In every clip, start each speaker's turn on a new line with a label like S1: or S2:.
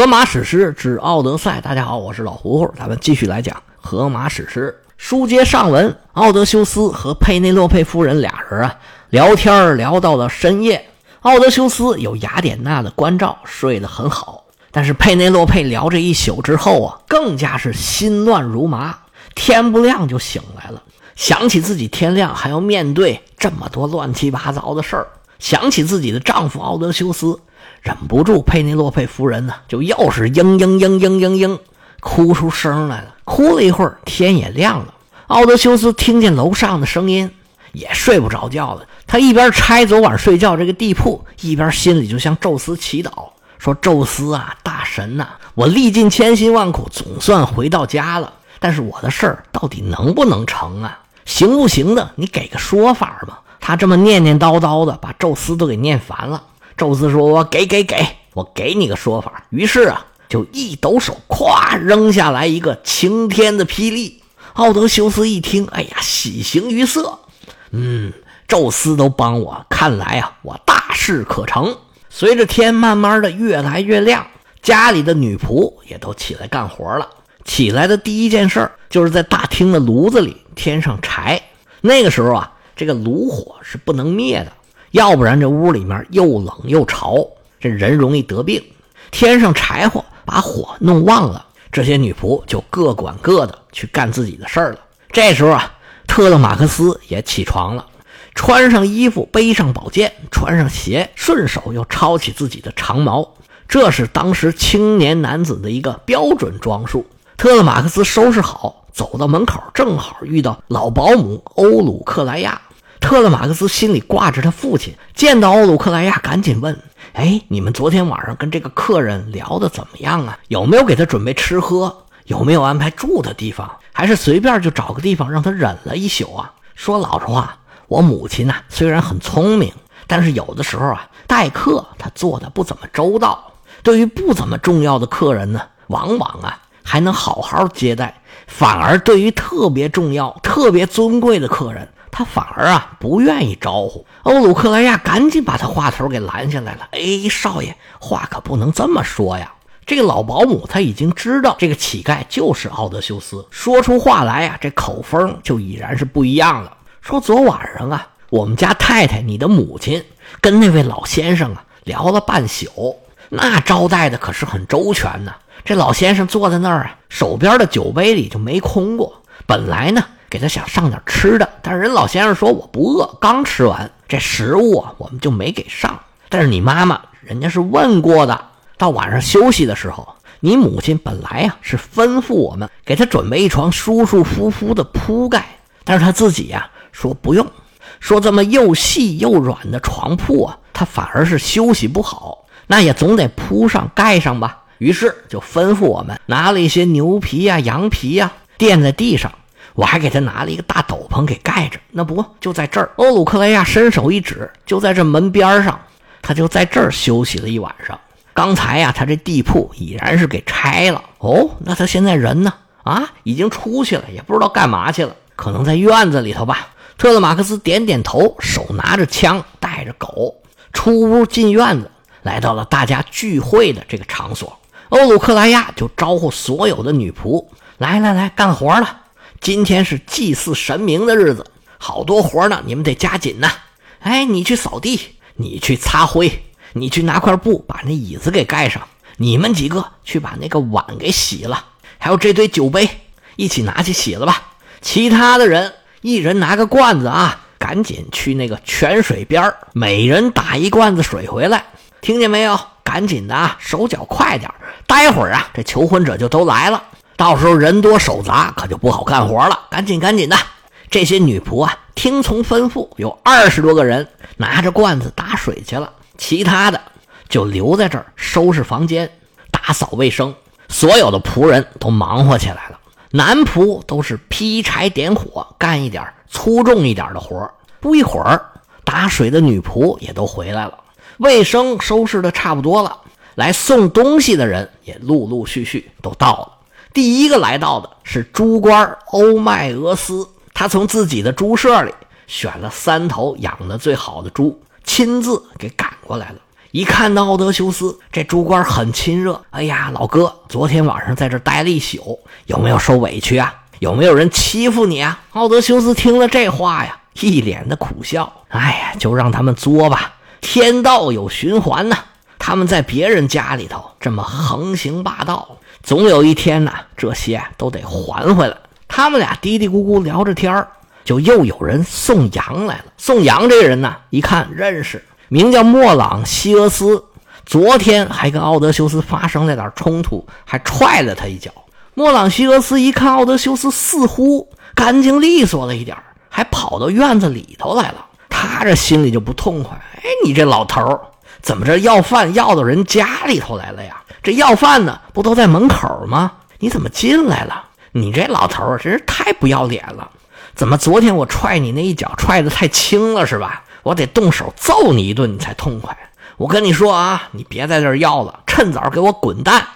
S1: 荷马史诗之《奥德赛》，大家好，我是老胡胡，咱们继续来讲荷马史诗。书接上文，奥德修斯和佩内洛佩夫人俩人啊聊天聊到了深夜。奥德修斯有雅典娜的关照，睡得很好。但是佩内洛佩聊这一宿之后啊，更加是心乱如麻，天不亮就醒来了，想起自己天亮还要面对这么多乱七八糟的事儿，想起自己的丈夫奥德修斯。忍不住，佩内洛佩夫人呢，就又是嘤嘤嘤嘤嘤嘤哭出声来了。哭了一会儿，天也亮了。奥德修斯听见楼上的声音，也睡不着觉了。他一边拆昨晚睡觉这个地铺，一边心里就向宙斯祈祷，说：“宙斯啊，大神呐，我历尽千辛万苦，总算回到家了。但是我的事儿到底能不能成啊？行不行的？你给个说法吧。”他这么念念叨叨的，把宙斯都给念烦了。宙斯说：“我给给给，我给你个说法。”于是啊，就一抖手，咵扔下来一个晴天的霹雳。奥德修斯一听，哎呀，喜形于色。嗯，宙斯都帮我，看来啊，我大事可成。随着天慢慢的越来越亮，家里的女仆也都起来干活了。起来的第一件事就是在大厅的炉子里添上柴。那个时候啊，这个炉火是不能灭的。要不然这屋里面又冷又潮，这人容易得病。添上柴火，把火弄旺了，这些女仆就各管各的去干自己的事儿了。这时候啊，特勒马克思也起床了，穿上衣服，背上宝剑，穿上鞋，顺手又抄起自己的长矛。这是当时青年男子的一个标准装束。特勒马克思收拾好，走到门口，正好遇到老保姆欧鲁克莱亚。特勒马克斯心里挂着他父亲，见到奥鲁克莱亚，赶紧问：“哎，你们昨天晚上跟这个客人聊的怎么样啊？有没有给他准备吃喝？有没有安排住的地方？还是随便就找个地方让他忍了一宿啊？”说老实话，我母亲呢虽然很聪明，但是有的时候啊，待客她做的不怎么周到。对于不怎么重要的客人呢，往往啊还能好好接待，反而对于特别重要、特别尊贵的客人。他反而啊不愿意招呼欧鲁克莱亚，赶紧把他话头给拦下来了。哎，少爷，话可不能这么说呀！这个老保姆他已经知道这个乞丐就是奥德修斯，说出话来呀，这口风就已然是不一样了。说昨晚上啊，我们家太太你的母亲跟那位老先生啊聊了半宿，那招待的可是很周全呢。这老先生坐在那儿啊，手边的酒杯里就没空过。本来呢。给他想上点吃的，但是人老先生说我不饿，刚吃完这食物啊，我们就没给上。但是你妈妈人家是问过的，到晚上休息的时候，你母亲本来呀是吩咐我们给他准备一床舒舒服服的铺盖，但是他自己呀说不用，说这么又细又软的床铺啊，他反而是休息不好，那也总得铺上盖上吧。于是就吩咐我们拿了一些牛皮呀、羊皮呀垫在地上。我还给他拿了一个大斗篷给盖着，那不就在这儿？欧鲁克莱亚伸手一指，就在这门边上，他就在这儿休息了一晚上。刚才呀，他这地铺已然是给拆了。哦，那他现在人呢？啊，已经出去了，也不知道干嘛去了，可能在院子里头吧。特勒马克斯点点头，手拿着枪，带着狗出屋进院子，来到了大家聚会的这个场所。欧鲁克莱亚就招呼所有的女仆来来来，干活了。今天是祭祀神明的日子，好多活呢，你们得加紧呐！哎，你去扫地，你去擦灰，你去拿块布把那椅子给盖上，你们几个去把那个碗给洗了，还有这堆酒杯，一起拿去洗了吧。其他的人，一人拿个罐子啊，赶紧去那个泉水边每人打一罐子水回来，听见没有？赶紧的啊，手脚快点，待会儿啊，这求婚者就都来了。到时候人多手杂，可就不好干活了。赶紧赶紧的，这些女仆啊，听从吩咐，有二十多个人拿着罐子打水去了，其他的就留在这儿收拾房间、打扫卫生。所有的仆人都忙活起来了，男仆都是劈柴点火，干一点粗重一点的活不一会儿，打水的女仆也都回来了，卫生收拾的差不多了，来送东西的人也陆陆续续都到了。第一个来到的是猪官欧迈俄斯，他从自己的猪舍里选了三头养的最好的猪，亲自给赶过来了。一看到奥德修斯，这猪官很亲热。哎呀，老哥，昨天晚上在这待了一宿，有没有受委屈啊？有没有人欺负你啊？奥德修斯听了这话呀，一脸的苦笑。哎呀，就让他们作吧，天道有循环呐。他们在别人家里头这么横行霸道，总有一天呢，这些都得还回来。他们俩嘀嘀咕咕聊着天就又有人送羊来了。送羊这个人呢，一看认识。名叫莫朗西俄斯，昨天还跟奥德修斯发生了点冲突，还踹了他一脚。莫朗西俄斯一看奥德修斯似乎干净利索了一点还跑到院子里头来了，他这心里就不痛快。哎，你这老头怎么这要饭要到人家里头来了呀？这要饭的，不都在门口吗？你怎么进来了？你这老头真是太不要脸了！怎么昨天我踹你那一脚踹的太轻了是吧？我得动手揍你一顿，你才痛快。我跟你说啊，你别在这要了，趁早给我滚蛋！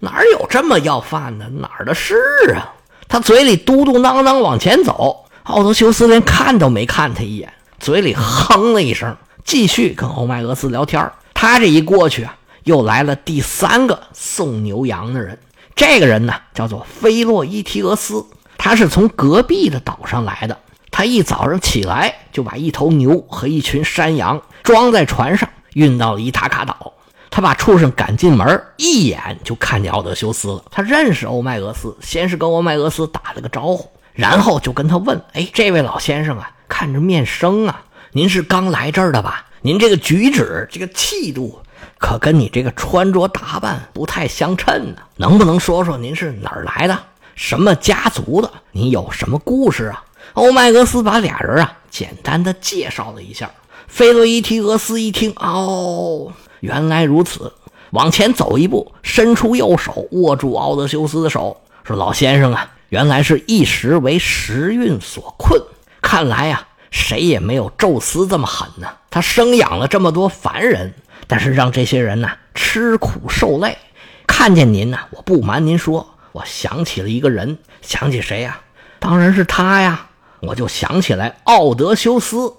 S1: 哪有这么要饭的？哪儿的事啊？他嘴里嘟嘟囔囔往前走，奥德修斯连看都没看他一眼，嘴里哼了一声，继续跟欧迈俄斯聊天。他这一过去啊，又来了第三个送牛羊的人。这个人呢，叫做菲洛伊提俄斯，他是从隔壁的岛上来的。他一早上起来就把一头牛和一群山羊装在船上，运到了伊塔卡岛。他把畜生赶进门，一眼就看见奥德修斯了。他认识欧迈俄斯，先是跟欧迈俄斯打了个招呼，然后就跟他问：“哎，这位老先生啊，看着面生啊，您是刚来这儿的吧？您这个举止、这个气度，可跟你这个穿着打扮不太相称呢。能不能说说您是哪儿来的，什么家族的？您有什么故事啊？”欧迈俄斯把俩人啊简单的介绍了一下。菲洛伊提俄斯一听，哦，原来如此，往前走一步，伸出右手握住奥德修斯的手，说：“老先生啊，原来是一时为时运所困。看来呀，谁也没有宙斯这么狠呢。他生养了这么多凡人，但是让这些人呢吃苦受累。看见您呢，我不瞒您说，我想起了一个人，想起谁呀？当然是他呀。”我就想起来，奥德修斯，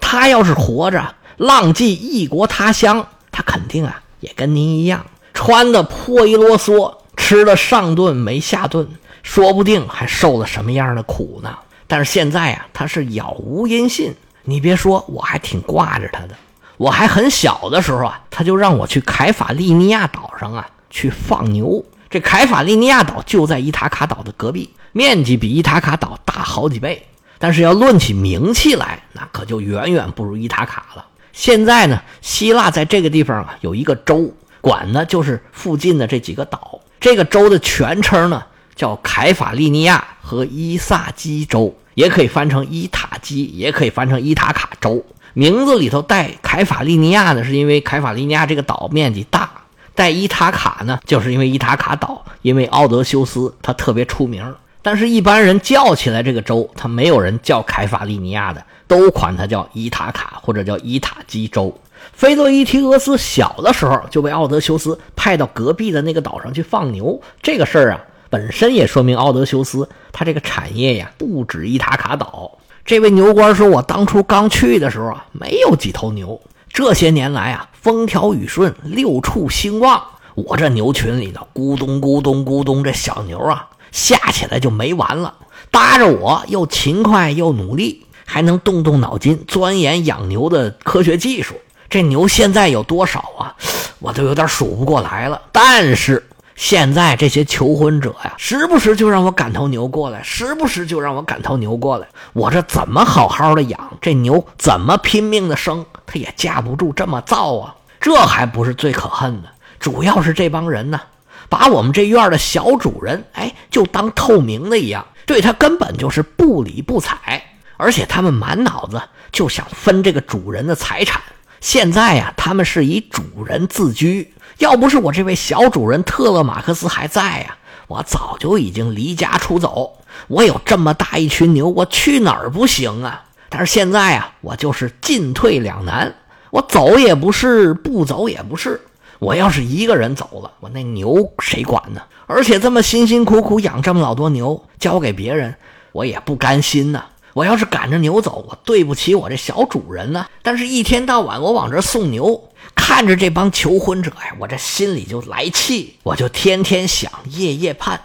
S1: 他要是活着，浪迹异国他乡，他肯定啊也跟您一样，穿的破衣啰嗦，吃了上顿没下顿，说不定还受了什么样的苦呢。但是现在啊，他是杳无音信。你别说，我还挺挂着他的。我还很小的时候啊，他就让我去凯法利尼亚岛上啊去放牛。这凯法利尼亚岛就在伊塔卡岛的隔壁，面积比伊塔卡岛大好几倍。但是要论起名气来，那可就远远不如伊塔卡了。现在呢，希腊在这个地方啊有一个州，管的就是附近的这几个岛。这个州的全称呢叫凯法利尼亚和伊萨基州，也可以翻成伊塔基，也可以翻成伊塔卡州。名字里头带凯法利尼亚呢，是因为凯法利尼亚这个岛面积大；带伊塔卡呢，就是因为伊塔卡岛，因为奥德修斯他特别出名。但是，一般人叫起来这个州，他没有人叫凯法利尼亚的，都管它叫伊塔卡或者叫伊塔基州。菲洛伊提俄斯小的时候就被奥德修斯派到隔壁的那个岛上去放牛，这个事儿啊，本身也说明奥德修斯他这个产业呀不止伊塔卡岛。这位牛官说：“我当初刚去的时候啊，没有几头牛，这些年来啊，风调雨顺，六畜兴旺，我这牛群里呢咕咚咕咚咕咚，这小牛啊。”下起来就没完了，搭着我又勤快又努力，还能动动脑筋钻研养牛的科学技术。这牛现在有多少啊？我都有点数不过来了。但是现在这些求婚者呀，时不时就让我赶头牛过来，时不时就让我赶头牛过来。我这怎么好好的养这牛？怎么拼命的生？它也架不住这么造啊！这还不是最可恨的，主要是这帮人呢。把我们这院的小主人，哎，就当透明的一样，对他根本就是不理不睬，而且他们满脑子就想分这个主人的财产。现在呀，他们是以主人自居。要不是我这位小主人特勒马克斯还在呀，我早就已经离家出走。我有这么大一群牛，我去哪儿不行啊？但是现在啊，我就是进退两难，我走也不是，不走也不是。我要是一个人走了，我那牛谁管呢？而且这么辛辛苦苦养这么老多牛，交给别人，我也不甘心呐。我要是赶着牛走，我对不起我这小主人呢。但是，一天到晚我往这送牛，看着这帮求婚者呀，我这心里就来气，我就天天想，夜夜盼，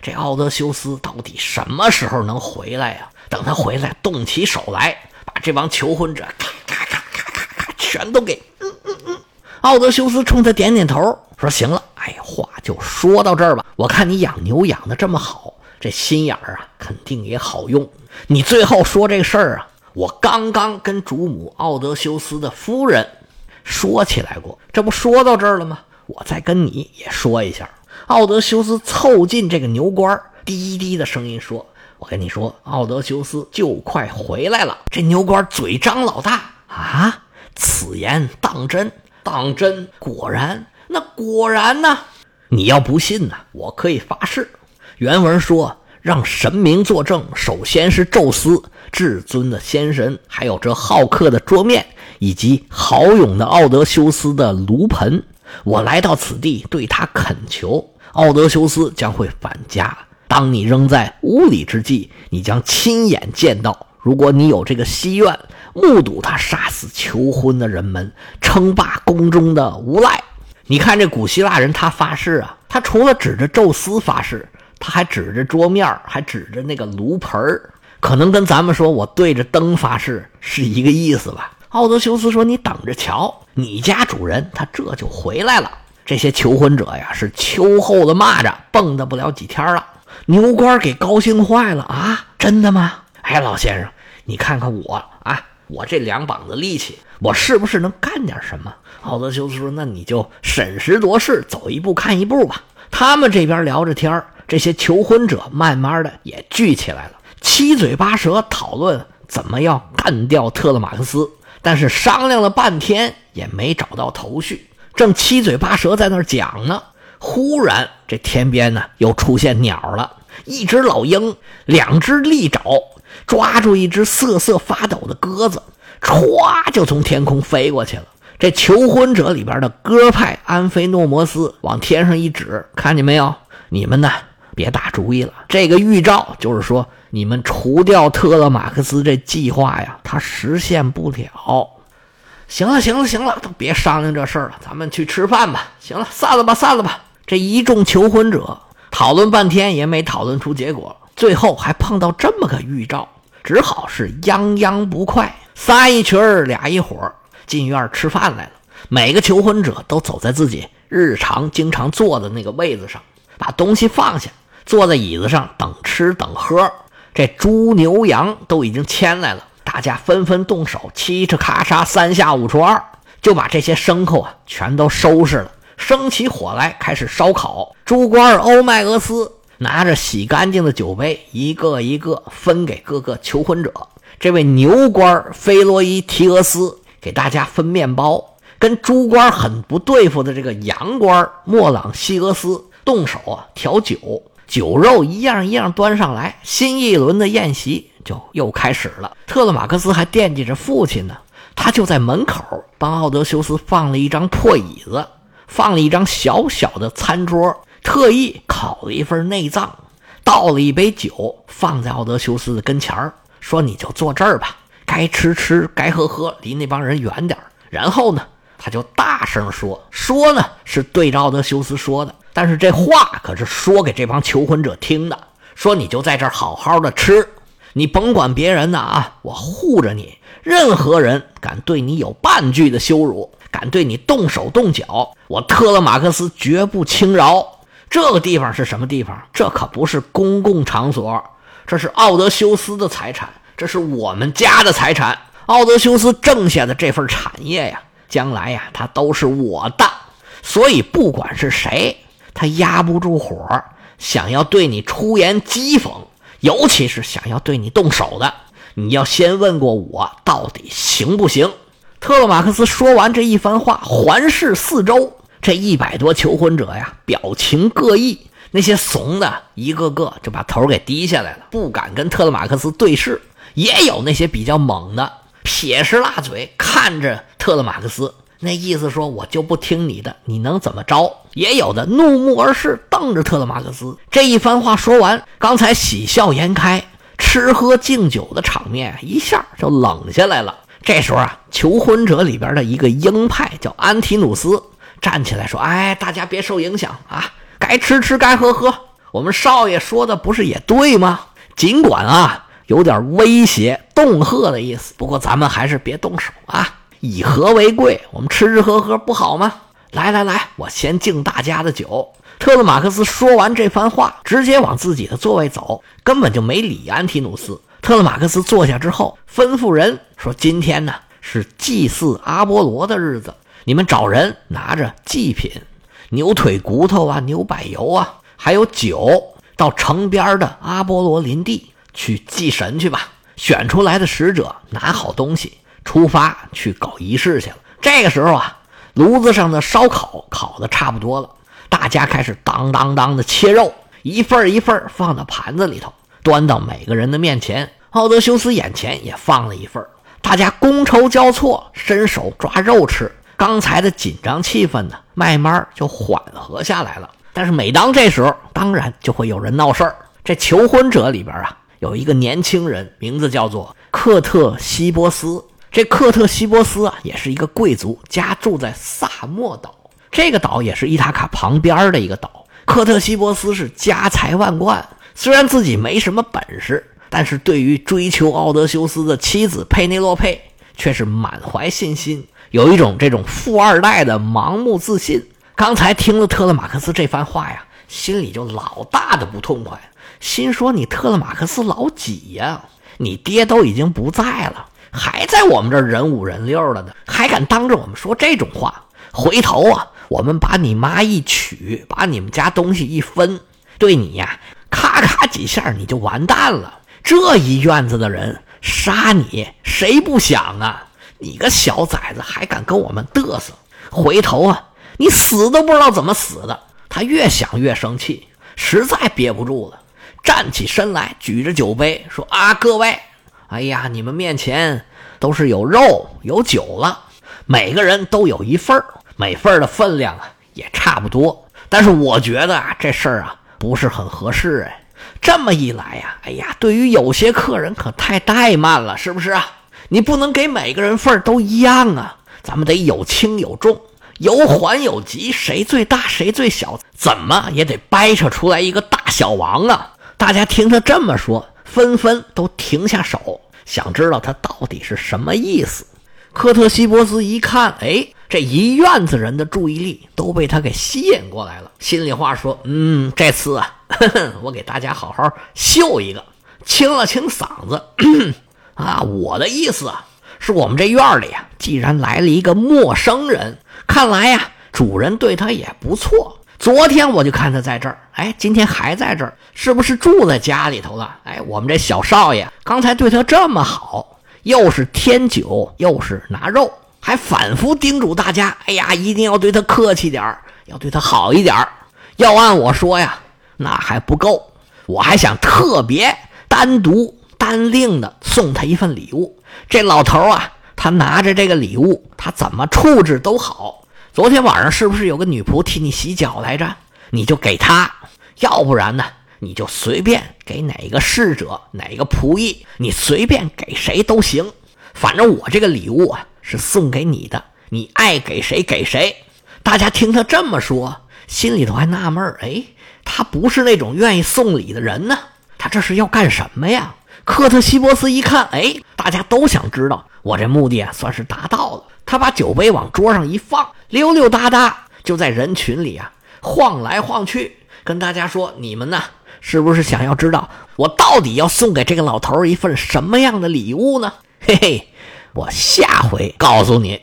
S1: 这奥德修斯到底什么时候能回来呀？等他回来，动起手来，把这帮求婚者咔咔咔咔咔咔全都给……嗯嗯嗯。奥德修斯冲他点点头，说：“行了，哎，话就说到这儿吧。我看你养牛养的这么好。”这心眼儿啊，肯定也好用。你最后说这事儿啊，我刚刚跟主母奥德修斯的夫人说起来过，这不说到这儿了吗？我再跟你也说一下。奥德修斯凑近这个牛倌，低低的声音说：“我跟你说，奥德修斯就快回来了。”这牛倌嘴张老大啊，此言当真？当真？果然？那果然呢？你要不信呢，我可以发誓。原文说：“让神明作证，首先是宙斯，至尊的仙神，还有这好客的桌面，以及豪勇的奥德修斯的炉盆。我来到此地，对他恳求，奥德修斯将会返家。当你仍在屋里之际，你将亲眼见到。如果你有这个心愿，目睹他杀死求婚的人们，称霸宫中的无赖。你看这古希腊人，他发誓啊，他除了指着宙斯发誓。”他还指着桌面还指着那个炉盆可能跟咱们说我对着灯发誓是一个意思吧。奥德修斯说：“你等着瞧，你家主人他这就回来了。”这些求婚者呀是秋后的蚂蚱，蹦跶不了几天了。牛倌给高兴坏了啊！真的吗？哎，老先生，你看看我啊，我这两膀子力气，我是不是能干点什么？奥德修斯说：“那你就审时度势，走一步看一步吧。”他们这边聊着天。这些求婚者慢慢的也聚起来了，七嘴八舌讨论怎么要干掉特勒马克思，但是商量了半天也没找到头绪。正七嘴八舌在那儿讲呢，忽然这天边呢又出现鸟了，一只老鹰，两只利爪抓住一只瑟瑟发抖的鸽子，歘就从天空飞过去了。这求婚者里边的鸽派安菲诺摩斯往天上一指，看见没有？你们呢？别打主意了，这个预兆就是说，你们除掉特勒马克思这计划呀，它实现不了。行了，行了，行了，都别商量这事儿了，咱们去吃饭吧。行了，散了吧，散了吧。这一众求婚者讨论半天也没讨论出结果，最后还碰到这么个预兆，只好是泱泱不快，仨一群儿，俩一伙儿，进院吃饭来了。每个求婚者都走在自己日常经常坐的那个位子上，把东西放下。坐在椅子上等吃等喝，这猪牛羊都已经牵来了，大家纷纷动手，嘁哧咔嚓，三下五除二就把这些牲口啊全都收拾了，生起火来开始烧烤。猪官欧迈俄斯拿着洗干净的酒杯，一个一个分给各个求婚者。这位牛官菲罗伊提俄斯给大家分面包，跟猪官很不对付的这个羊官莫朗西俄斯动手啊调酒。酒肉一样一样端上来，新一轮的宴席就又开始了。特勒马克斯还惦记着父亲呢，他就在门口帮奥德修斯放了一张破椅子，放了一张小小的餐桌，特意烤了一份内脏，倒了一杯酒放在奥德修斯的跟前儿，说：“你就坐这儿吧，该吃吃，该喝喝，离那帮人远点然后呢，他就大声说：“说呢，是对着奥德修斯说的。”但是这话可是说给这帮求婚者听的，说你就在这儿好好的吃，你甭管别人呢啊，我护着你。任何人敢对你有半句的羞辱，敢对你动手动脚，我特勒马克思绝不轻饶。这个地方是什么地方？这可不是公共场所，这是奥德修斯的财产，这是我们家的财产。奥德修斯挣下的这份产业呀，将来呀，它都是我的。所以不管是谁。他压不住火，想要对你出言讥讽，尤其是想要对你动手的，你要先问过我到底行不行？特勒马克斯说完这一番话，环视四周，这一百多求婚者呀，表情各异。那些怂的，一个个就把头给低下来了，不敢跟特勒马克斯对视；也有那些比较猛的，撇着辣嘴看着特勒马克思。那意思说，我就不听你的，你能怎么着？也有的怒目而视，瞪着特勒马克斯。这一番话说完，刚才喜笑颜开，吃喝敬酒的场面一下就冷下来了。这时候啊，求婚者里边的一个鹰派叫安提努斯站起来说：“哎，大家别受影响啊，该吃吃，该喝喝。我们少爷说的不是也对吗？尽管啊有点威胁、恫吓的意思，不过咱们还是别动手啊，以和为贵。我们吃吃喝喝不好吗？来来来，我先敬大家的酒。”特勒马克思说完这番话，直接往自己的座位走，根本就没理安提努斯。特勒马克思坐下之后，吩咐人说：“今天呢是祭祀阿波罗的日子，你们找人拿着祭品，牛腿骨头啊，牛柏油啊，还有酒，到城边的阿波罗林地去祭神去吧。选出来的使者拿好东西，出发去搞仪式去了。这个时候啊，炉子上的烧烤烤的差不多了。”大家开始当当当的切肉，一份一份放到盘子里头，端到每个人的面前。奥德修斯眼前也放了一份，大家觥筹交错，伸手抓肉吃。刚才的紧张气氛呢，慢慢就缓和下来了。但是每当这时候，当然就会有人闹事儿。这求婚者里边啊，有一个年轻人，名字叫做克特西波斯。这克特西波斯啊，也是一个贵族，家住在萨莫岛。这个岛也是伊塔卡旁边的一个岛。克特西波斯是家财万贯，虽然自己没什么本事，但是对于追求奥德修斯的妻子佩内洛佩却是满怀信心，有一种这种富二代的盲目自信。刚才听了特勒马克思这番话呀，心里就老大的不痛快，心说你特勒马克思老几呀？你爹都已经不在了，还在我们这儿人五人六的呢，还敢当着我们说这种话？回头啊！我们把你妈一娶，把你们家东西一分，对你呀，咔咔几下你就完蛋了。这一院子的人杀你，谁不想啊？你个小崽子还敢跟我们嘚瑟？回头啊，你死都不知道怎么死的。他越想越生气，实在憋不住了，站起身来，举着酒杯说：“啊，各位，哎呀，你们面前都是有肉有酒了，每个人都有一份。”每份的分量啊也差不多，但是我觉得啊这事儿啊不是很合适哎。这么一来呀，哎呀，对于有些客人可太怠慢了，是不是啊？你不能给每个人份都一样啊，咱们得有轻有重，有缓有急，谁最大谁最小，怎么也得掰扯出来一个大小王啊！大家听他这么说，纷纷都停下手，想知道他到底是什么意思。科特西波斯一看，哎。这一院子人的注意力都被他给吸引过来了。心里话说：“嗯，这次啊，我给大家好好秀一个。”清了清嗓子，啊，我的意思啊，是我们这院里啊，既然来了一个陌生人，看来呀，主人对他也不错。昨天我就看他在这儿，哎，今天还在这儿，是不是住在家里头了？哎，我们这小少爷刚才对他这么好，又是添酒，又是拿肉。还反复叮嘱大家：“哎呀，一定要对他客气点儿，要对他好一点儿。要按我说呀，那还不够，我还想特别单独单另的送他一份礼物。这老头啊，他拿着这个礼物，他怎么处置都好。昨天晚上是不是有个女仆替你洗脚来着？你就给他，要不然呢，你就随便给哪个侍者、哪个仆役，你随便给谁都行。反正我这个礼物啊。”是送给你的，你爱给谁给谁。大家听他这么说，心里头还纳闷儿哎，他不是那种愿意送礼的人呢，他这是要干什么呀？科特西波斯一看，哎，大家都想知道，我这目的啊算是达到了。他把酒杯往桌上一放，溜溜达达就在人群里啊晃来晃去，跟大家说：“你们呢，是不是想要知道我到底要送给这个老头一份什么样的礼物呢？”嘿嘿。我下回告诉你。